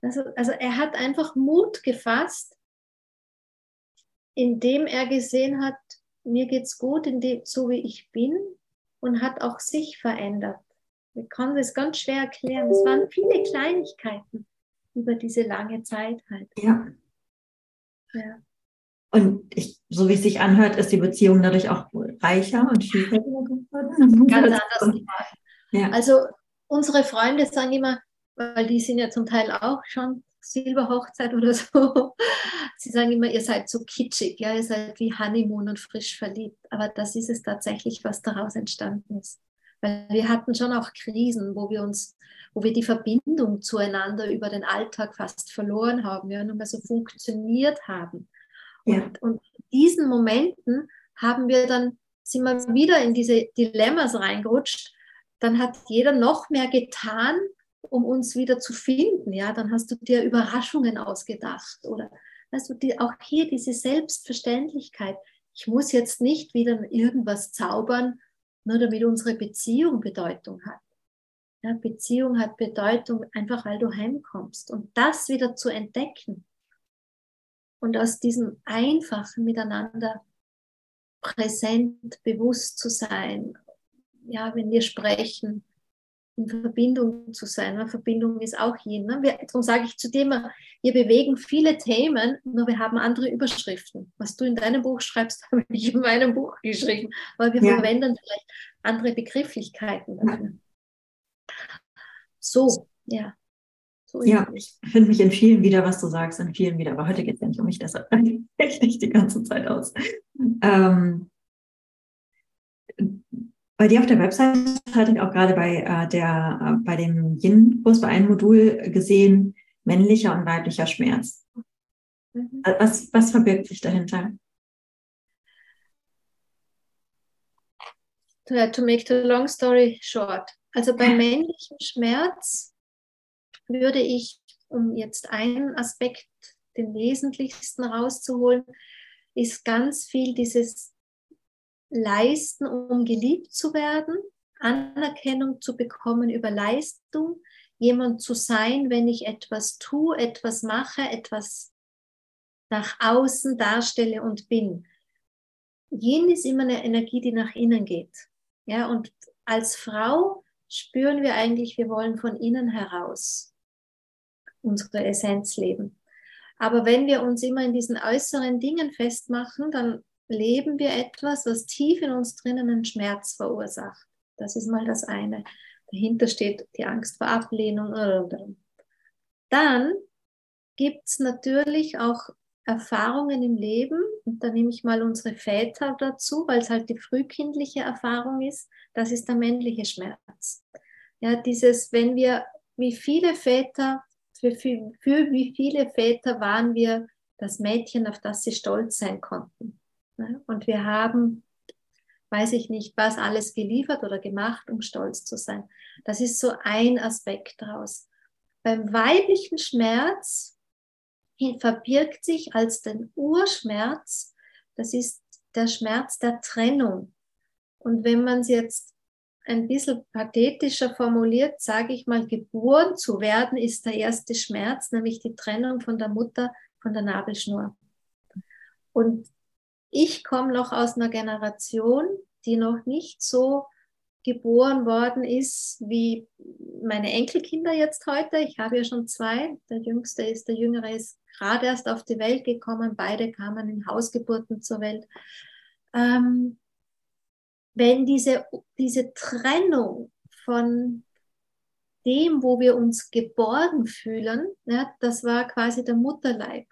Also, also er hat einfach Mut gefasst, indem er gesehen hat, mir geht's gut, in dem, so wie ich bin und hat auch sich verändert. Wir können das ganz schwer erklären. Es waren viele Kleinigkeiten über diese lange Zeit halt. Ja. ja. Und ich, so wie es sich anhört, ist die Beziehung dadurch auch reicher und vielfältiger geworden. Ganz anders. Ja. Also unsere Freunde sagen immer, weil die sind ja zum Teil auch schon Silberhochzeit oder so. Sie sagen immer, ihr seid so kitschig, ja, ihr seid wie Honeymoon und frisch verliebt. Aber das ist es tatsächlich, was daraus entstanden ist. Weil wir hatten schon auch Krisen, wo wir uns, wo wir die Verbindung zueinander über den Alltag fast verloren haben, ja, nur mehr so funktioniert haben. Ja. Und, und in diesen Momenten haben wir dann, sind wir wieder in diese Dilemmas reingerutscht. Dann hat jeder noch mehr getan, um uns wieder zu finden. Ja, dann hast du dir Überraschungen ausgedacht oder weißt du, die, auch hier diese Selbstverständlichkeit. Ich muss jetzt nicht wieder irgendwas zaubern, nur damit unsere Beziehung Bedeutung hat. Ja, Beziehung hat Bedeutung einfach, weil du heimkommst. Und das wieder zu entdecken und aus diesem einfachen Miteinander präsent, bewusst zu sein. Ja, wenn wir sprechen, in Verbindung zu sein. Eine Verbindung ist auch Yin. Ne? Wir, darum sage ich zu dem, wir bewegen viele Themen, nur wir haben andere Überschriften. Was du in deinem Buch schreibst, habe ich in meinem Buch geschrieben, weil wir ja. verwenden vielleicht andere Begrifflichkeiten dafür. So, ja. So ja, ich finde mich in vielen wieder, was du sagst, in vielen wieder. Aber heute geht es ja nicht um mich, deshalb ich nicht die ganze Zeit aus. Ähm, bei dir auf der Website hatte ich auch gerade bei äh, der äh, bei dem Yin-Kurs bei einem Modul gesehen, männlicher und weiblicher Schmerz. Mhm. Was, was verbirgt sich dahinter? To make the long story short. Also beim männlichen Schmerz würde ich, um jetzt einen Aspekt, den wesentlichsten rauszuholen, ist ganz viel dieses leisten, um geliebt zu werden, Anerkennung zu bekommen über Leistung, jemand zu sein, wenn ich etwas tue, etwas mache, etwas nach außen darstelle und bin. Yin ist immer eine Energie, die nach innen geht. Ja, und als Frau spüren wir eigentlich, wir wollen von innen heraus unsere Essenz leben. Aber wenn wir uns immer in diesen äußeren Dingen festmachen, dann leben wir etwas, was tief in uns drinnen einen Schmerz verursacht. Das ist mal das eine. dahinter steht die Angst vor Ablehnung. Dann gibt es natürlich auch Erfahrungen im Leben, und da nehme ich mal unsere Väter dazu, weil es halt die frühkindliche Erfahrung ist, das ist der männliche Schmerz. Ja, dieses, wenn wir, wie viele Väter, für, für, für wie viele Väter waren wir das Mädchen, auf das sie stolz sein konnten. Und wir haben, weiß ich nicht, was alles geliefert oder gemacht, um stolz zu sein. Das ist so ein Aspekt daraus. Beim weiblichen Schmerz verbirgt sich als den Urschmerz, das ist der Schmerz der Trennung. Und wenn man es jetzt ein bisschen pathetischer formuliert, sage ich mal, geboren zu werden, ist der erste Schmerz, nämlich die Trennung von der Mutter, von der Nabelschnur. Und ich komme noch aus einer Generation, die noch nicht so geboren worden ist wie meine Enkelkinder jetzt heute. Ich habe ja schon zwei. Der jüngste ist, der jüngere ist gerade erst auf die Welt gekommen. Beide kamen in Hausgeburten zur Welt. Ähm, wenn diese, diese Trennung von dem, wo wir uns geborgen fühlen, ja, das war quasi der Mutterleib.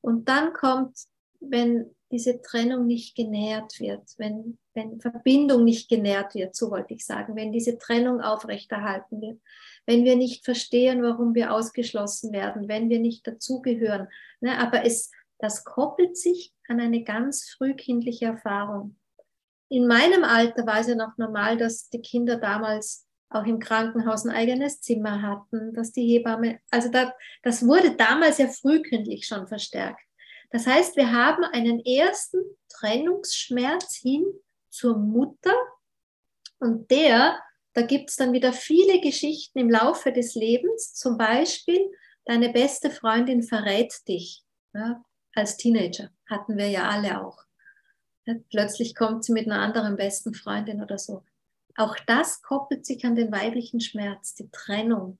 Und dann kommt, wenn diese Trennung nicht genährt wird, wenn, wenn Verbindung nicht genährt wird, so wollte ich sagen, wenn diese Trennung aufrechterhalten wird, wenn wir nicht verstehen, warum wir ausgeschlossen werden, wenn wir nicht dazugehören. Ne, aber es, das koppelt sich an eine ganz frühkindliche Erfahrung. In meinem Alter war es ja noch normal, dass die Kinder damals auch im Krankenhaus ein eigenes Zimmer hatten, dass die Hebamme, also da, das wurde damals ja frühkindlich schon verstärkt. Das heißt, wir haben einen ersten Trennungsschmerz hin zur Mutter und der, da gibt es dann wieder viele Geschichten im Laufe des Lebens, zum Beispiel, deine beste Freundin verrät dich. Ja, als Teenager hatten wir ja alle auch. Plötzlich kommt sie mit einer anderen besten Freundin oder so. Auch das koppelt sich an den weiblichen Schmerz, die Trennung.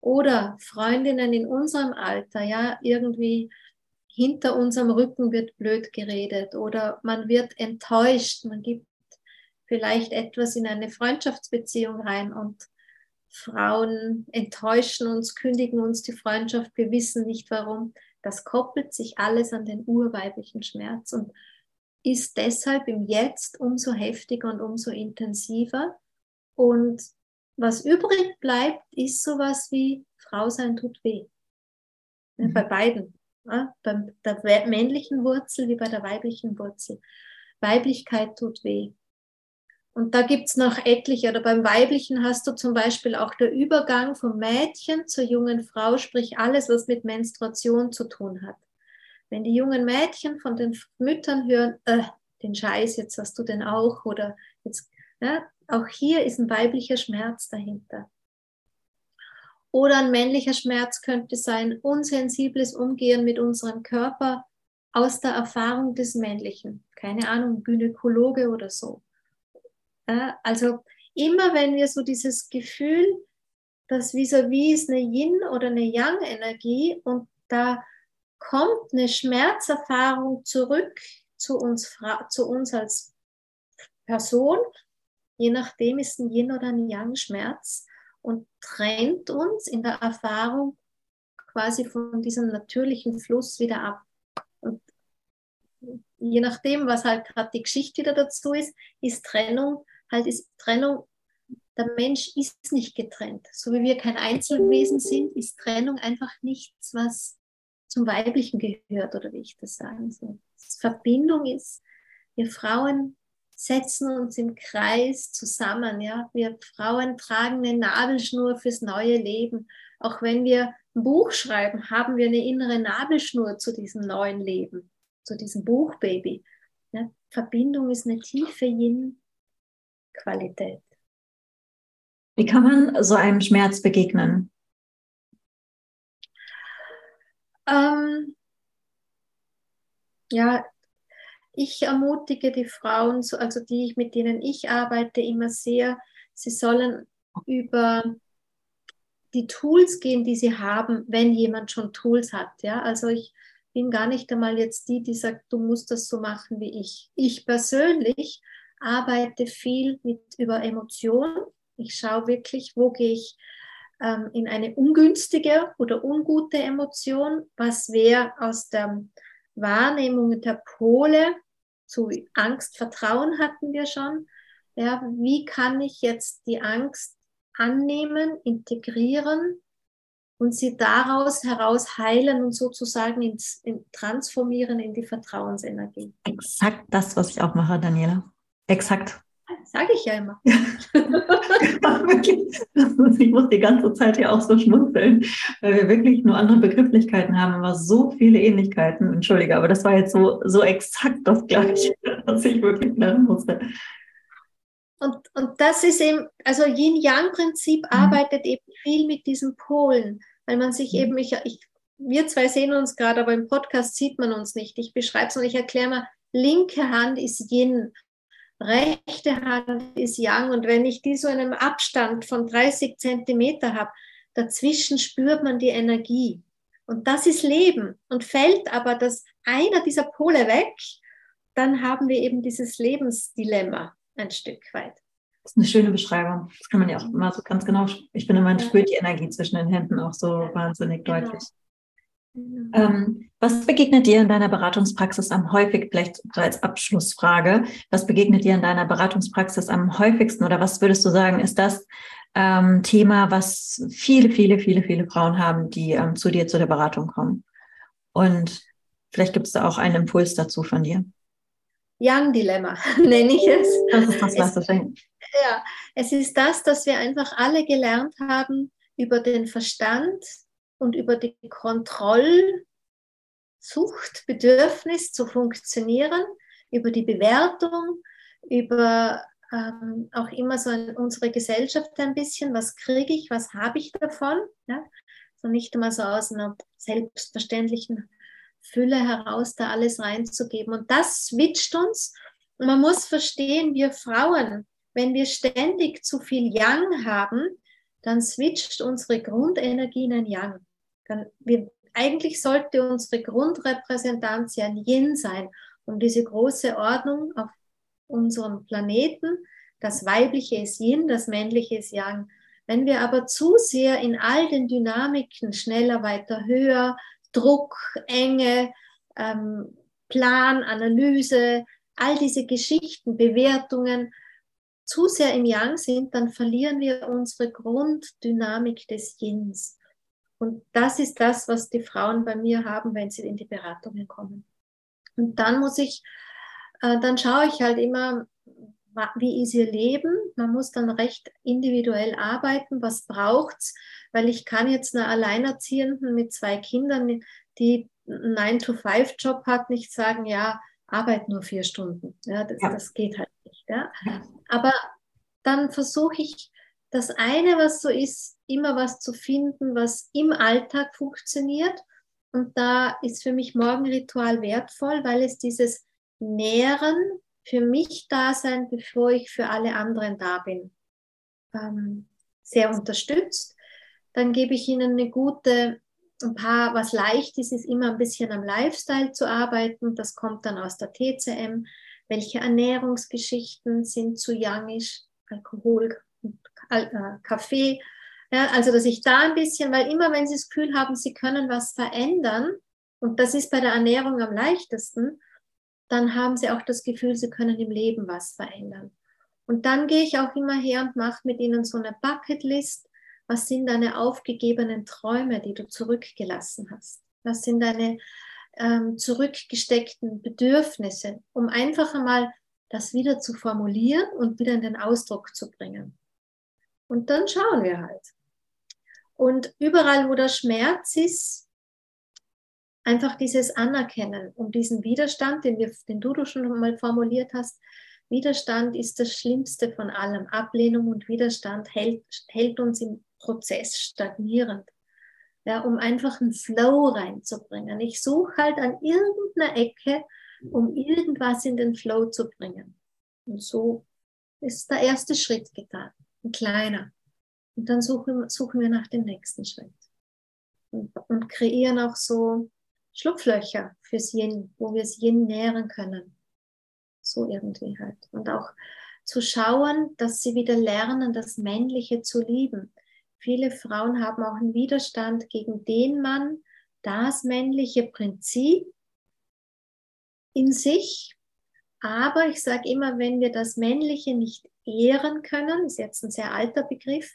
Oder Freundinnen in unserem Alter, ja, irgendwie hinter unserem Rücken wird blöd geredet oder man wird enttäuscht, man gibt vielleicht etwas in eine Freundschaftsbeziehung rein und Frauen enttäuschen uns, kündigen uns die Freundschaft, wir wissen nicht warum. Das koppelt sich alles an den urweiblichen Schmerz und ist deshalb im Jetzt umso heftiger und umso intensiver. Und was übrig bleibt, ist sowas wie Frau sein tut weh. Mhm. Bei beiden ja, bei der männlichen Wurzel wie bei der weiblichen Wurzel. Weiblichkeit tut weh. Und da gibt es noch etliche. Oder beim Weiblichen hast du zum Beispiel auch der Übergang vom Mädchen zur jungen Frau, sprich alles, was mit Menstruation zu tun hat. Wenn die jungen Mädchen von den Müttern hören, äh, den Scheiß, jetzt hast du den auch, oder jetzt, ja, auch hier ist ein weiblicher Schmerz dahinter. Oder ein männlicher Schmerz könnte sein unsensibles Umgehen mit unserem Körper aus der Erfahrung des Männlichen. Keine Ahnung, Gynäkologe oder so. Also immer wenn wir so dieses Gefühl, dass vis-à-vis ist eine Yin- oder eine Yang-Energie und da kommt eine Schmerzerfahrung zurück zu uns, zu uns als Person, je nachdem ist ein Yin- oder ein Yang-Schmerz, und trennt uns in der Erfahrung quasi von diesem natürlichen Fluss wieder ab. Und je nachdem, was halt gerade die Geschichte wieder dazu ist, ist Trennung, halt ist Trennung, der Mensch ist nicht getrennt. So wie wir kein Einzelwesen sind, ist Trennung einfach nichts, was zum Weiblichen gehört, oder wie ich das sagen soll. Verbindung ist, wir Frauen setzen uns im Kreis zusammen. Ja? Wir Frauen tragen eine Nabelschnur fürs neue Leben. Auch wenn wir ein Buch schreiben, haben wir eine innere Nabelschnur zu diesem neuen Leben, zu diesem Buchbaby. Ja? Verbindung ist eine tiefe Yin-Qualität. Wie kann man so einem Schmerz begegnen? Ähm, ja, ich ermutige die Frauen, also die, mit denen ich arbeite, immer sehr, sie sollen über die Tools gehen, die sie haben, wenn jemand schon Tools hat. Ja? Also ich bin gar nicht einmal jetzt die, die sagt, du musst das so machen wie ich. Ich persönlich arbeite viel mit über Emotionen, Ich schaue wirklich, wo gehe ich ähm, in eine ungünstige oder ungute Emotion, was wäre aus der Wahrnehmung der Pole zu Angst, Vertrauen hatten wir schon. Ja, wie kann ich jetzt die Angst annehmen, integrieren und sie daraus heraus heilen und sozusagen ins, in, transformieren in die Vertrauensenergie. Exakt das, was ich auch mache, Daniela. Exakt. Sage ich ja immer. ich muss die ganze Zeit hier auch so schmunzeln, weil wir wirklich nur andere Begrifflichkeiten haben, aber so viele Ähnlichkeiten. Entschuldige, aber das war jetzt so, so exakt das Gleiche, was ich wirklich lernen musste. Und, und das ist eben, also Yin-Yang-Prinzip mhm. arbeitet eben viel mit diesen Polen, weil man sich mhm. eben, ich, ich, wir zwei sehen uns gerade, aber im Podcast sieht man uns nicht. Ich beschreibe es und ich erkläre mal, linke Hand ist Yin, rechte Hand ist Yang und wenn ich die so in einem Abstand von 30 Zentimeter habe, dazwischen spürt man die Energie. Und das ist Leben. Und fällt aber das einer dieser Pole weg, dann haben wir eben dieses Lebensdilemma ein Stück weit. Das ist eine schöne Beschreibung. Das kann man ja auch immer so ganz genau. Ich finde, man ja. spürt die Energie zwischen den Händen auch so wahnsinnig genau. deutlich. Ähm, was begegnet dir in deiner Beratungspraxis am häufigsten, vielleicht als Abschlussfrage, was begegnet dir in deiner Beratungspraxis am häufigsten oder was würdest du sagen, ist das ähm, Thema, was viele, viele, viele, viele Frauen haben, die ähm, zu dir zu der Beratung kommen? Und vielleicht gibt es da auch einen Impuls dazu von dir. Young-Dilemma nenne ich es. Das ist das, was du denkst. Ja, es ist das, dass wir einfach alle gelernt haben, über den Verstand und über die Kontrollsucht, Bedürfnis zu funktionieren, über die Bewertung, über ähm, auch immer so in unsere Gesellschaft ein bisschen, was kriege ich, was habe ich davon. Ja? So nicht immer so aus einer selbstverständlichen Fülle heraus da alles reinzugeben. Und das switcht uns. Und man muss verstehen, wir Frauen, wenn wir ständig zu viel Yang haben, dann switcht unsere Grundenergie in ein Yang. Dann, wir, eigentlich sollte unsere Grundrepräsentanz ja ein Yin sein, um diese große Ordnung auf unserem Planeten. Das Weibliche ist Yin, das Männliche ist Yang. Wenn wir aber zu sehr in all den Dynamiken schneller, weiter, höher, Druck, Enge, ähm, Plan, Analyse, all diese Geschichten, Bewertungen zu sehr im Yang sind, dann verlieren wir unsere Grunddynamik des Yins. Und das ist das, was die Frauen bei mir haben, wenn sie in die Beratungen kommen. Und dann muss ich, äh, dann schaue ich halt immer, wie ist ihr Leben? Man muss dann recht individuell arbeiten. Was braucht's? Weil ich kann jetzt einer Alleinerziehenden mit zwei Kindern, die einen 9-to-5-Job hat, nicht sagen, ja, arbeit nur vier Stunden. Ja, das, ja. das geht halt nicht. Ja. Aber dann versuche ich, das eine, was so ist, immer was zu finden, was im Alltag funktioniert. Und da ist für mich Morgenritual wertvoll, weil es dieses Nähren für mich da sein, bevor ich für alle anderen da bin. Ähm, sehr unterstützt. Dann gebe ich ihnen eine gute, ein paar, was leicht ist, ist immer ein bisschen am Lifestyle zu arbeiten. Das kommt dann aus der TCM. Welche Ernährungsgeschichten sind zu youngisch? Alkohol, Kaffee. Ja, also, dass ich da ein bisschen, weil immer wenn Sie das Gefühl haben, Sie können was verändern, und das ist bei der Ernährung am leichtesten, dann haben sie auch das Gefühl, sie können im Leben was verändern. Und dann gehe ich auch immer her und mache mit ihnen so eine Bucketlist. Was sind deine aufgegebenen Träume, die du zurückgelassen hast? Was sind deine ähm, zurückgesteckten Bedürfnisse, um einfach einmal das wieder zu formulieren und wieder in den Ausdruck zu bringen. Und dann schauen wir halt. Und überall, wo der Schmerz ist, einfach dieses Anerkennen um diesen Widerstand, den, wir, den du schon mal formuliert hast. Widerstand ist das Schlimmste von allem. Ablehnung und Widerstand hält, hält uns im Prozess stagnierend. Ja, um einfach einen Flow reinzubringen. Ich suche halt an irgendeiner Ecke, um irgendwas in den Flow zu bringen. Und so ist der erste Schritt getan, ein kleiner. Und dann suchen, suchen wir nach dem nächsten Schritt. Und, und kreieren auch so Schlupflöcher fürs Yin, wo wir es Yin nähren können. So irgendwie halt. Und auch zu schauen, dass sie wieder lernen, das Männliche zu lieben. Viele Frauen haben auch einen Widerstand gegen den Mann, das männliche Prinzip in sich. Aber ich sage immer, wenn wir das Männliche nicht ehren können, ist jetzt ein sehr alter Begriff,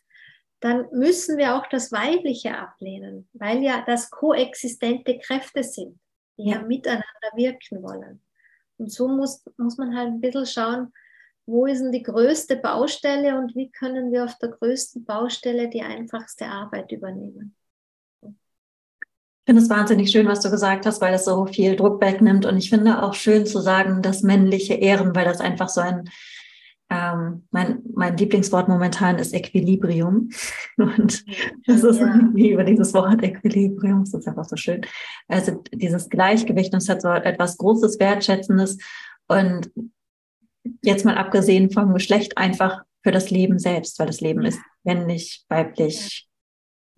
dann müssen wir auch das Weibliche ablehnen, weil ja das koexistente Kräfte sind, die ja, ja miteinander wirken wollen. Und so muss, muss man halt ein bisschen schauen, wo ist denn die größte Baustelle und wie können wir auf der größten Baustelle die einfachste Arbeit übernehmen. Ich finde es wahnsinnig schön, was du gesagt hast, weil das so viel Druck wegnimmt. Und ich finde auch schön zu sagen, das männliche Ehren, weil das einfach so ein, ähm, mein, mein Lieblingswort momentan ist Equilibrium. Und das ist ja. irgendwie über dieses Wort Equilibrium, das ist einfach so schön. Also dieses Gleichgewicht, und es hat so etwas Großes, Wertschätzendes. Und jetzt mal abgesehen vom Geschlecht einfach für das Leben selbst, weil das Leben ist männlich, weiblich,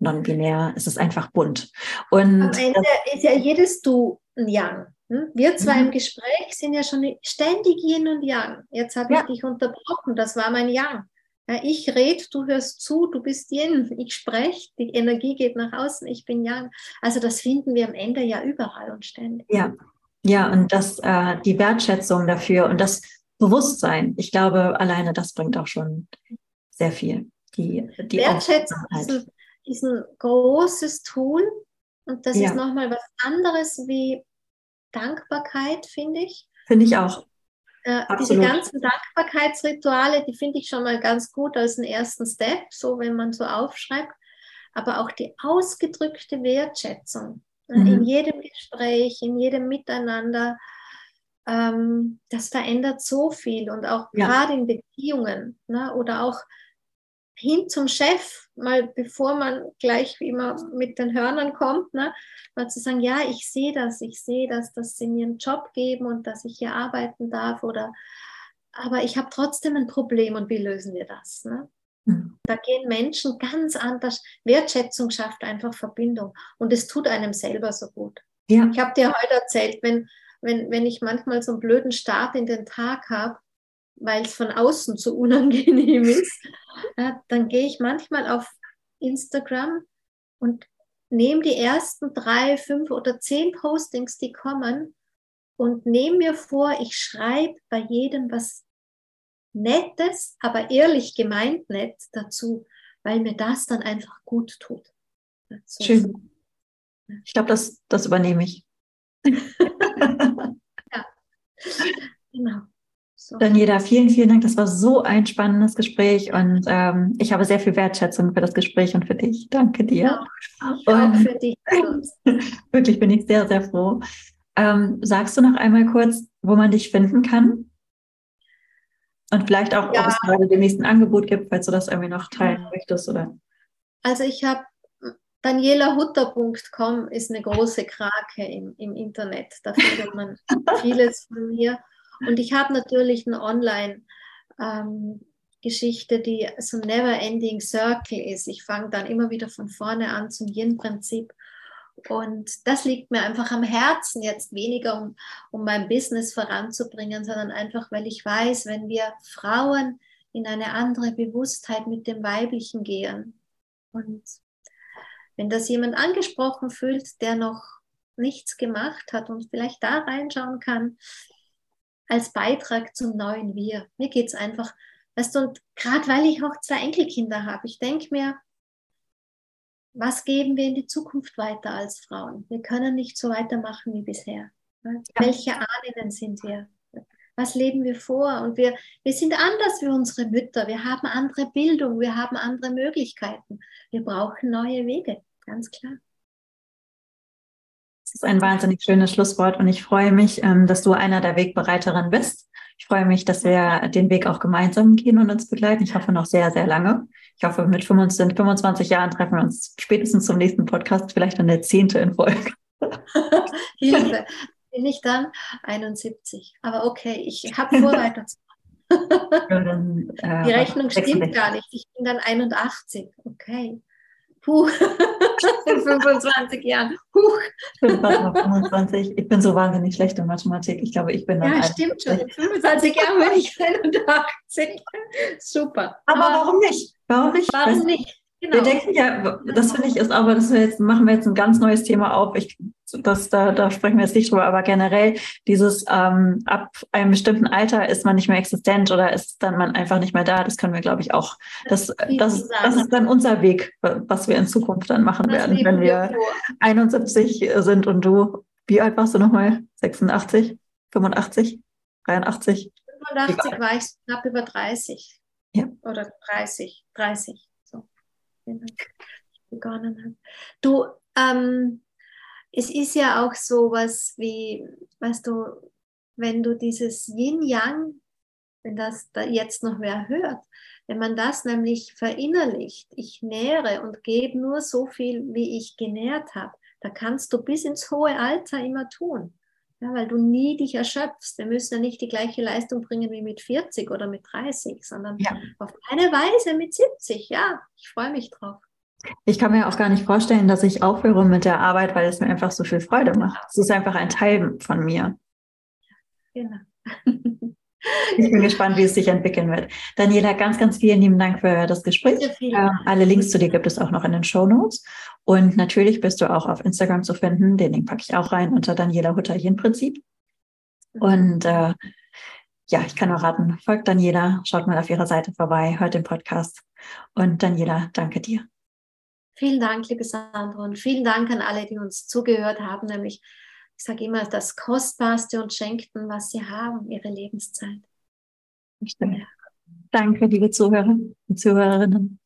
non-binär, es ist einfach bunt. Und Am Ende ist ja jedes Du ein Yang. Hm? Wir zwei mhm. im Gespräch sind ja schon ständig Yin und Yang. Jetzt habe ich ja. dich unterbrochen, das war mein Yang. Ich rede, du hörst zu, du bist Yin. Ich spreche, die Energie geht nach außen, ich bin Yang. Also das finden wir am Ende ja überall und ständig. Ja, ja, und das, äh, die Wertschätzung dafür und das Bewusstsein, ich glaube, alleine das bringt auch schon sehr viel. Die, die Wertschätzung ist ein, ist ein großes Tool und das ja. ist nochmal was anderes wie Dankbarkeit, finde ich. Finde ich auch. Äh, diese ganzen Dankbarkeitsrituale, die finde ich schon mal ganz gut als einen ersten Step, so wenn man so aufschreibt. Aber auch die ausgedrückte Wertschätzung äh, mhm. in jedem Gespräch, in jedem Miteinander, ähm, das verändert so viel und auch ja. gerade in Beziehungen ne, oder auch hin zum Chef, mal bevor man gleich wie immer mit den Hörnern kommt, ne, mal zu sagen, ja, ich sehe das, ich sehe das, dass sie mir einen Job geben und dass ich hier arbeiten darf oder aber ich habe trotzdem ein Problem und wie lösen wir das? Ne? Mhm. Da gehen Menschen ganz anders. Wertschätzung schafft einfach Verbindung und es tut einem selber so gut. Ja. Ich habe dir heute erzählt, wenn wenn, wenn ich manchmal so einen blöden Start in den Tag habe, weil es von außen so unangenehm ist, dann gehe ich manchmal auf Instagram und nehme die ersten drei, fünf oder zehn Postings, die kommen und nehme mir vor, ich schreibe bei jedem was Nettes, aber ehrlich gemeint nett dazu, weil mir das dann einfach gut tut. So. Schön. Ich glaube, das, das übernehme ich. ja, genau. So. Daniela, vielen, vielen Dank. Das war so ein spannendes Gespräch und ähm, ich habe sehr viel Wertschätzung für das Gespräch und für dich. Danke dir. Ja, auch für dich. wirklich bin ich sehr, sehr froh. Ähm, sagst du noch einmal kurz, wo man dich finden kann? Und vielleicht auch, ja. ob es gerade dem nächsten Angebot gibt, falls du das irgendwie noch teilen ja. möchtest, oder? Also ich habe danielahutter.com ist eine große Krake im, im Internet. Da findet man vieles von mir. Und ich habe natürlich eine Online-Geschichte, ähm, die so ein never-ending Circle ist. Ich fange dann immer wieder von vorne an zum Yin-Prinzip. Und das liegt mir einfach am Herzen, jetzt weniger um, um mein Business voranzubringen, sondern einfach, weil ich weiß, wenn wir Frauen in eine andere Bewusstheit mit dem Weiblichen gehen und wenn das jemand angesprochen fühlt, der noch nichts gemacht hat und vielleicht da reinschauen kann, als Beitrag zum neuen Wir. Mir geht es einfach, weißt du, und gerade weil ich auch zwei Enkelkinder habe, ich denke mir, was geben wir in die Zukunft weiter als Frauen? Wir können nicht so weitermachen wie bisher. Ja. Welche Ahnen sind wir? Was leben wir vor? Und wir, wir sind anders wie unsere Mütter. Wir haben andere Bildung, wir haben andere Möglichkeiten. Wir brauchen neue Wege, ganz klar. Das ist ein wahnsinnig schönes Schlusswort und ich freue mich, ähm, dass du einer der Wegbereiterinnen bist. Ich freue mich, dass wir den Weg auch gemeinsam gehen und uns begleiten. Ich hoffe noch sehr, sehr lange. Ich hoffe, mit 25, 25 Jahren treffen wir uns spätestens zum nächsten Podcast, vielleicht dann der zehnte in Folge. Hilfe bin ich dann 71. Aber okay, ich habe vor, weiterzumachen. äh, Die Rechnung stimmt gar nicht. Ich bin dann 81. Okay. Puh, in 25 Jahren. Huch. Ich bin fast noch 25. Ich bin so wahnsinnig schlecht in Mathematik. Ich glaube, ich bin dann. Ja, stimmt schon. In 25 Jahren bin ich 81. Super. Aber, aber warum nicht? Warum nicht? Warum nicht? Genau. Wir denken ja, das finde ich ist aber, das wir jetzt machen wir jetzt ein ganz neues Thema auf. Ich, das, da, da sprechen wir jetzt nicht drüber, aber generell dieses ähm, ab einem bestimmten Alter ist man nicht mehr existent oder ist dann man einfach nicht mehr da. Das können wir, glaube ich, auch. Das, das, das ist dann unser Weg, was wir in Zukunft dann machen das werden, wenn wir 71 sind und du, wie alt warst du nochmal? 86, 85, 83? 85 war ich knapp über 30. Ja. Oder 30, 30 begonnen habe. Du, ähm, es ist ja auch so was wie, weißt du, wenn du dieses Yin-Yang, wenn das da jetzt noch wer hört, wenn man das nämlich verinnerlicht, ich nähre und gebe nur so viel, wie ich genährt habe, da kannst du bis ins hohe Alter immer tun. Ja, weil du nie dich erschöpfst. Wir müssen ja nicht die gleiche Leistung bringen wie mit 40 oder mit 30, sondern ja. auf eine Weise mit 70. Ja, ich freue mich drauf. Ich kann mir auch gar nicht vorstellen, dass ich aufhöre mit der Arbeit, weil es mir einfach so viel Freude macht. Es ist einfach ein Teil von mir. Genau. Ich bin gespannt, wie es sich entwickeln wird. Daniela, ganz, ganz vielen lieben Dank für das Gespräch. Äh, alle Links zu dir gibt es auch noch in den Show Notes. Und natürlich bist du auch auf Instagram zu finden. Den Link packe ich auch rein unter Daniela Hutter hier im Prinzip. Und äh, ja, ich kann auch raten, folgt Daniela, schaut mal auf ihrer Seite vorbei, hört den Podcast. Und Daniela, danke dir. Vielen Dank, liebe Sandra, und vielen Dank an alle, die uns zugehört haben, nämlich, ich sage immer, das Kostbarste und Schenkten, was sie haben, ihre Lebenszeit. Danke, liebe Zuhörer und Zuhörerinnen.